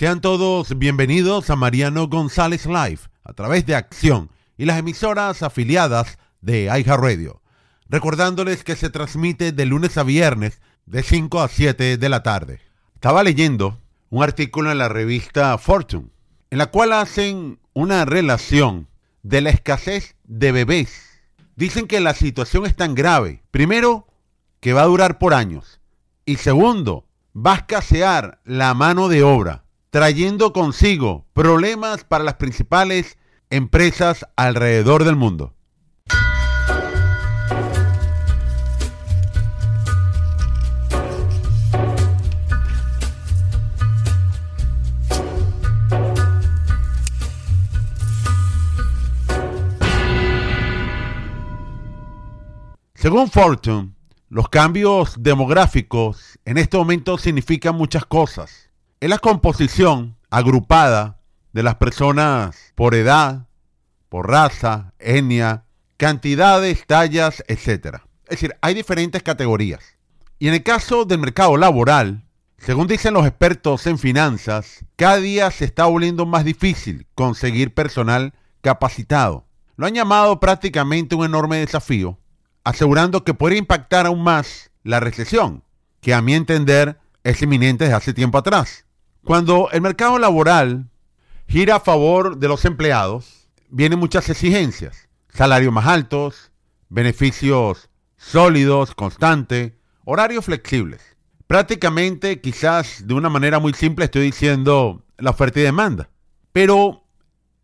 Sean todos bienvenidos a Mariano González Live a través de Acción y las emisoras afiliadas de Radio. Recordándoles que se transmite de lunes a viernes de 5 a 7 de la tarde. Estaba leyendo un artículo en la revista Fortune, en la cual hacen una relación de la escasez de bebés. Dicen que la situación es tan grave, primero, que va a durar por años, y segundo, va a escasear la mano de obra, trayendo consigo problemas para las principales empresas alrededor del mundo. Según Fortune, los cambios demográficos en este momento significan muchas cosas. Es la composición agrupada de las personas por edad, por raza, etnia, cantidades, tallas, etc. Es decir, hay diferentes categorías. Y en el caso del mercado laboral, según dicen los expertos en finanzas, cada día se está volviendo más difícil conseguir personal capacitado. Lo han llamado prácticamente un enorme desafío asegurando que puede impactar aún más la recesión, que a mi entender es inminente desde hace tiempo atrás. Cuando el mercado laboral gira a favor de los empleados, vienen muchas exigencias, salarios más altos, beneficios sólidos, constantes, horarios flexibles. Prácticamente, quizás de una manera muy simple, estoy diciendo la oferta y demanda. Pero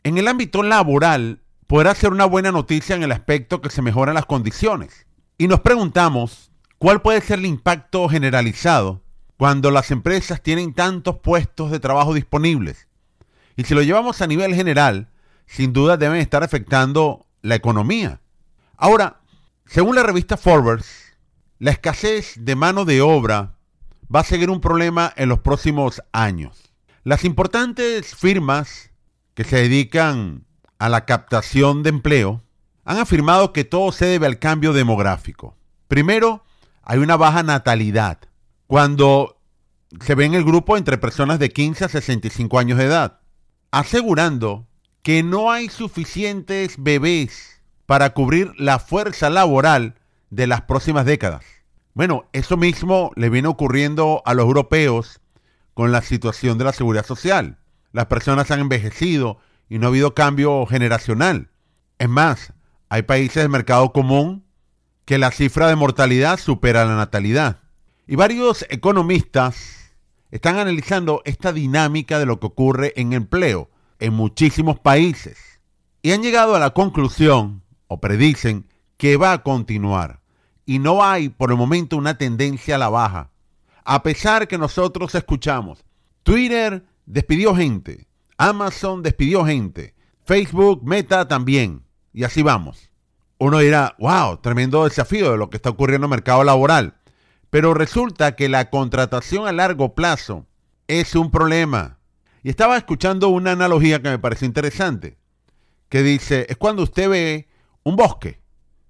en el ámbito laboral podrá ser una buena noticia en el aspecto que se mejoran las condiciones. Y nos preguntamos, ¿cuál puede ser el impacto generalizado cuando las empresas tienen tantos puestos de trabajo disponibles? Y si lo llevamos a nivel general, sin duda deben estar afectando la economía. Ahora, según la revista Forbes, la escasez de mano de obra va a seguir un problema en los próximos años. Las importantes firmas que se dedican a la captación de empleo, han afirmado que todo se debe al cambio demográfico. Primero, hay una baja natalidad. Cuando se ve en el grupo entre personas de 15 a 65 años de edad, asegurando que no hay suficientes bebés para cubrir la fuerza laboral de las próximas décadas. Bueno, eso mismo le viene ocurriendo a los europeos con la situación de la seguridad social. Las personas han envejecido y no ha habido cambio generacional. Es más, hay países del mercado común que la cifra de mortalidad supera la natalidad. Y varios economistas están analizando esta dinámica de lo que ocurre en empleo en muchísimos países. Y han llegado a la conclusión, o predicen, que va a continuar. Y no hay por el momento una tendencia a la baja. A pesar que nosotros escuchamos, Twitter despidió gente, Amazon despidió gente. Facebook, Meta también. Y así vamos. Uno dirá, wow, tremendo desafío de lo que está ocurriendo en el mercado laboral. Pero resulta que la contratación a largo plazo es un problema. Y estaba escuchando una analogía que me pareció interesante, que dice, es cuando usted ve un bosque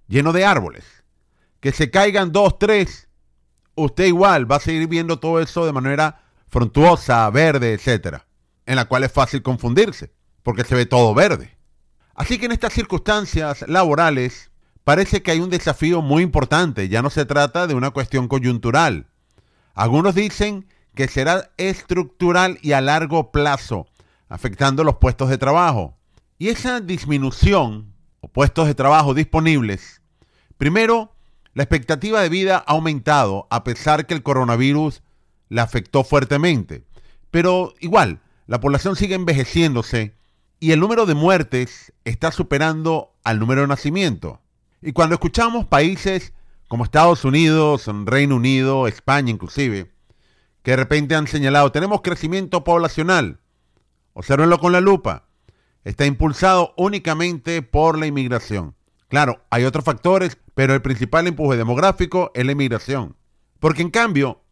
lleno de árboles, que se caigan dos, tres, usted igual va a seguir viendo todo eso de manera frontuosa, verde, etcétera en la cual es fácil confundirse, porque se ve todo verde. Así que en estas circunstancias laborales parece que hay un desafío muy importante, ya no se trata de una cuestión coyuntural. Algunos dicen que será estructural y a largo plazo, afectando los puestos de trabajo. Y esa disminución o puestos de trabajo disponibles, primero, la expectativa de vida ha aumentado a pesar que el coronavirus la afectó fuertemente. Pero igual, la población sigue envejeciéndose y el número de muertes está superando al número de nacimiento. Y cuando escuchamos países como Estados Unidos, Reino Unido, España inclusive, que de repente han señalado, tenemos crecimiento poblacional, observenlo con la lupa, está impulsado únicamente por la inmigración. Claro, hay otros factores, pero el principal empuje demográfico es la inmigración. Porque en cambio,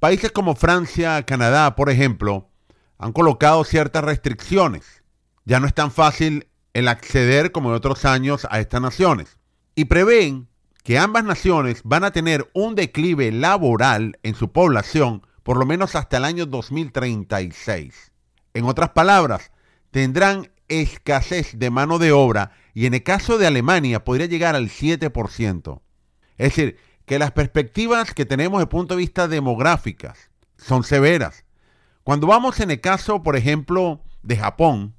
países como Francia, Canadá, por ejemplo, han colocado ciertas restricciones. Ya no es tan fácil el acceder como en otros años a estas naciones. Y prevén que ambas naciones van a tener un declive laboral en su población por lo menos hasta el año 2036. En otras palabras, tendrán escasez de mano de obra y en el caso de Alemania podría llegar al 7%. Es decir, que las perspectivas que tenemos el punto de vista demográficas son severas. Cuando vamos en el caso, por ejemplo, de Japón,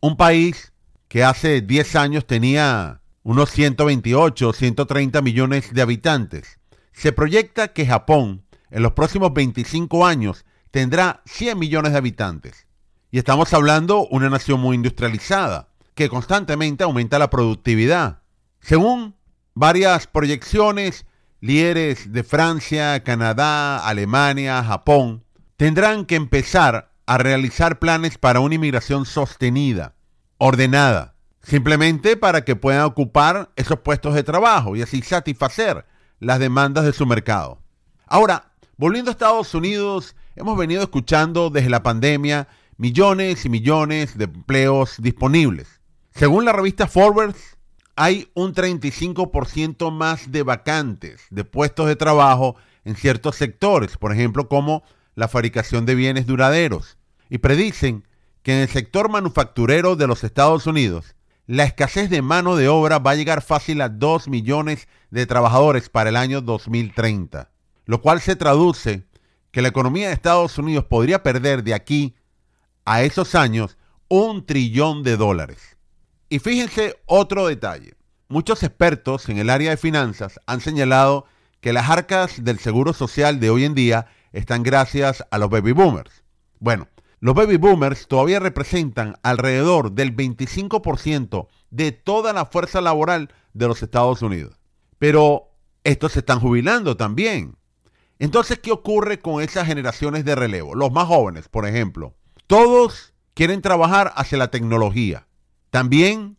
un país que hace 10 años tenía unos 128, 130 millones de habitantes, se proyecta que Japón en los próximos 25 años tendrá 100 millones de habitantes. Y estamos hablando de una nación muy industrializada, que constantemente aumenta la productividad. Según varias proyecciones, líderes de Francia, Canadá, Alemania, Japón, tendrán que empezar a realizar planes para una inmigración sostenida, ordenada, simplemente para que puedan ocupar esos puestos de trabajo y así satisfacer las demandas de su mercado. Ahora, volviendo a Estados Unidos, hemos venido escuchando desde la pandemia millones y millones de empleos disponibles. Según la revista Forbes, hay un 35% más de vacantes de puestos de trabajo en ciertos sectores, por ejemplo, como la fabricación de bienes duraderos. Y predicen que en el sector manufacturero de los Estados Unidos, la escasez de mano de obra va a llegar fácil a 2 millones de trabajadores para el año 2030, lo cual se traduce que la economía de Estados Unidos podría perder de aquí a esos años un trillón de dólares. Y fíjense otro detalle. Muchos expertos en el área de finanzas han señalado que las arcas del seguro social de hoy en día están gracias a los baby boomers. Bueno, los baby boomers todavía representan alrededor del 25% de toda la fuerza laboral de los Estados Unidos. Pero estos se están jubilando también. Entonces, ¿qué ocurre con esas generaciones de relevo? Los más jóvenes, por ejemplo. Todos quieren trabajar hacia la tecnología. También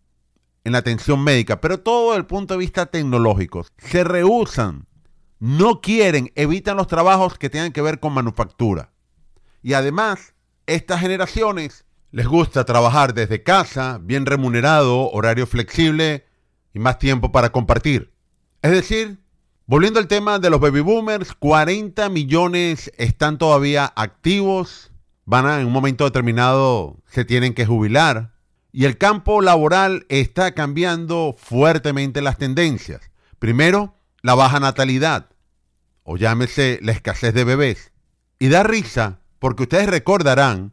en la atención médica, pero todo desde el punto de vista tecnológico. Se rehusan, no quieren, evitan los trabajos que tengan que ver con manufactura. Y además, estas generaciones les gusta trabajar desde casa, bien remunerado, horario flexible y más tiempo para compartir. Es decir, volviendo al tema de los baby boomers, 40 millones están todavía activos, van a en un momento determinado se tienen que jubilar y el campo laboral está cambiando fuertemente las tendencias. Primero, la baja natalidad, o llámese la escasez de bebés. Y da risa porque ustedes recordarán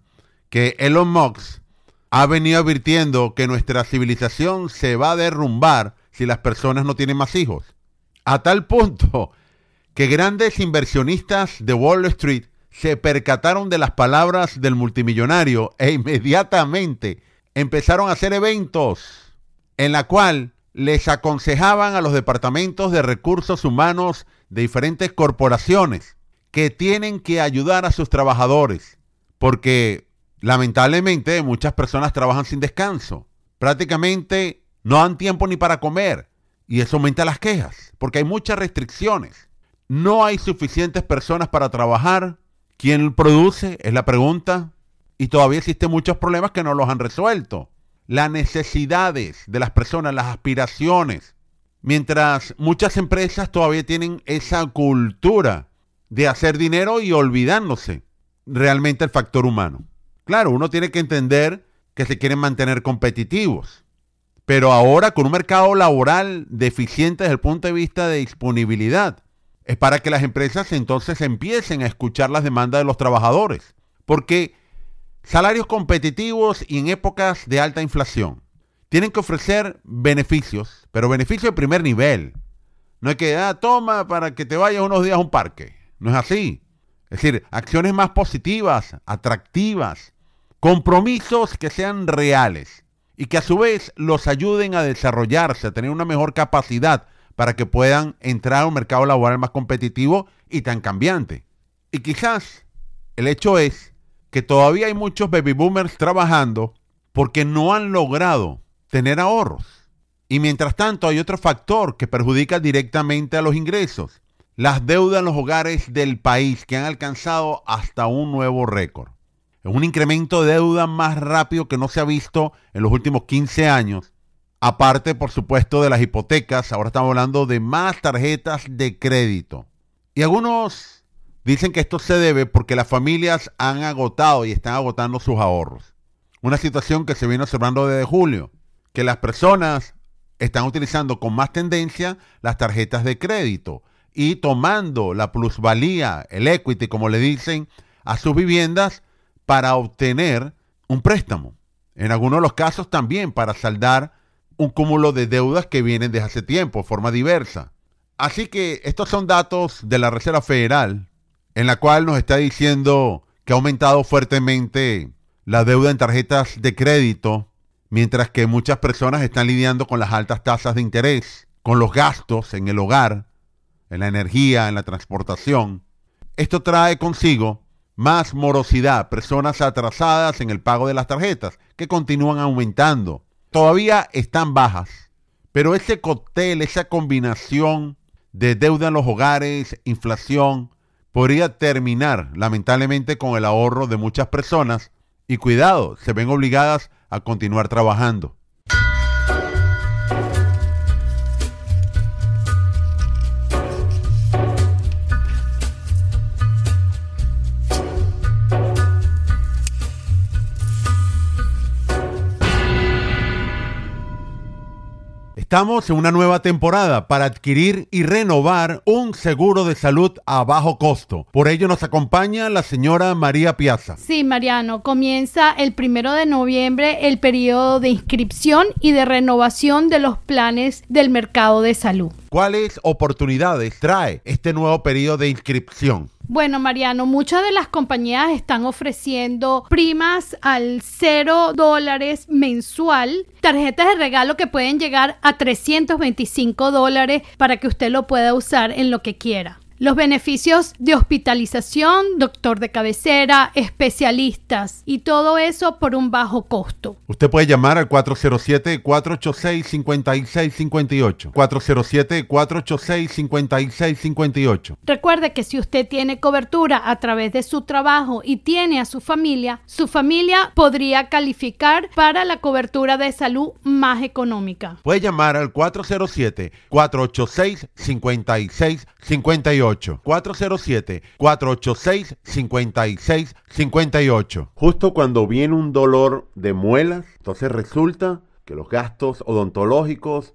que Elon Musk ha venido advirtiendo que nuestra civilización se va a derrumbar si las personas no tienen más hijos. A tal punto que grandes inversionistas de Wall Street se percataron de las palabras del multimillonario e inmediatamente empezaron a hacer eventos en la cual les aconsejaban a los departamentos de recursos humanos de diferentes corporaciones que tienen que ayudar a sus trabajadores, porque lamentablemente muchas personas trabajan sin descanso, prácticamente no dan tiempo ni para comer, y eso aumenta las quejas, porque hay muchas restricciones. No hay suficientes personas para trabajar. ¿Quién produce? Es la pregunta y todavía existen muchos problemas que no los han resuelto. Las necesidades de las personas, las aspiraciones. Mientras muchas empresas todavía tienen esa cultura de hacer dinero y olvidándose realmente el factor humano. Claro, uno tiene que entender que se quieren mantener competitivos. Pero ahora con un mercado laboral deficiente desde el punto de vista de disponibilidad, es para que las empresas entonces empiecen a escuchar las demandas de los trabajadores. Porque Salarios competitivos y en épocas de alta inflación. Tienen que ofrecer beneficios, pero beneficios de primer nivel. No hay que, ah, toma para que te vayas unos días a un parque. No es así. Es decir, acciones más positivas, atractivas, compromisos que sean reales y que a su vez los ayuden a desarrollarse, a tener una mejor capacidad para que puedan entrar a un mercado laboral más competitivo y tan cambiante. Y quizás el hecho es que todavía hay muchos baby boomers trabajando porque no han logrado tener ahorros. Y mientras tanto hay otro factor que perjudica directamente a los ingresos. Las deudas en los hogares del país que han alcanzado hasta un nuevo récord. Es un incremento de deuda más rápido que no se ha visto en los últimos 15 años. Aparte, por supuesto, de las hipotecas, ahora estamos hablando de más tarjetas de crédito. Y algunos Dicen que esto se debe porque las familias han agotado y están agotando sus ahorros. Una situación que se viene observando desde julio, que las personas están utilizando con más tendencia las tarjetas de crédito y tomando la plusvalía, el equity, como le dicen, a sus viviendas para obtener un préstamo. En algunos de los casos también para saldar un cúmulo de deudas que vienen desde hace tiempo, de forma diversa. Así que estos son datos de la Reserva Federal, en la cual nos está diciendo que ha aumentado fuertemente la deuda en tarjetas de crédito, mientras que muchas personas están lidiando con las altas tasas de interés, con los gastos en el hogar, en la energía, en la transportación. Esto trae consigo más morosidad, personas atrasadas en el pago de las tarjetas, que continúan aumentando. Todavía están bajas, pero ese cóctel, esa combinación de deuda en los hogares, inflación, podría terminar lamentablemente con el ahorro de muchas personas y cuidado, se ven obligadas a continuar trabajando. Estamos en una nueva temporada para adquirir y renovar un seguro de salud a bajo costo. Por ello nos acompaña la señora María Piazza. Sí, Mariano, comienza el primero de noviembre el periodo de inscripción y de renovación de los planes del mercado de salud. ¿Cuáles oportunidades trae este nuevo periodo de inscripción? Bueno, Mariano, muchas de las compañías están ofreciendo primas al cero dólares mensual, tarjetas de regalo que pueden llegar a 325 dólares para que usted lo pueda usar en lo que quiera. Los beneficios de hospitalización, doctor de cabecera, especialistas y todo eso por un bajo costo. Usted puede llamar al 407-486-5658. 407-486-5658. Recuerde que si usted tiene cobertura a través de su trabajo y tiene a su familia, su familia podría calificar para la cobertura de salud más económica. Puede llamar al 407-486-5658. 407-486-5658. Justo cuando viene un dolor de muelas, entonces resulta que los gastos odontológicos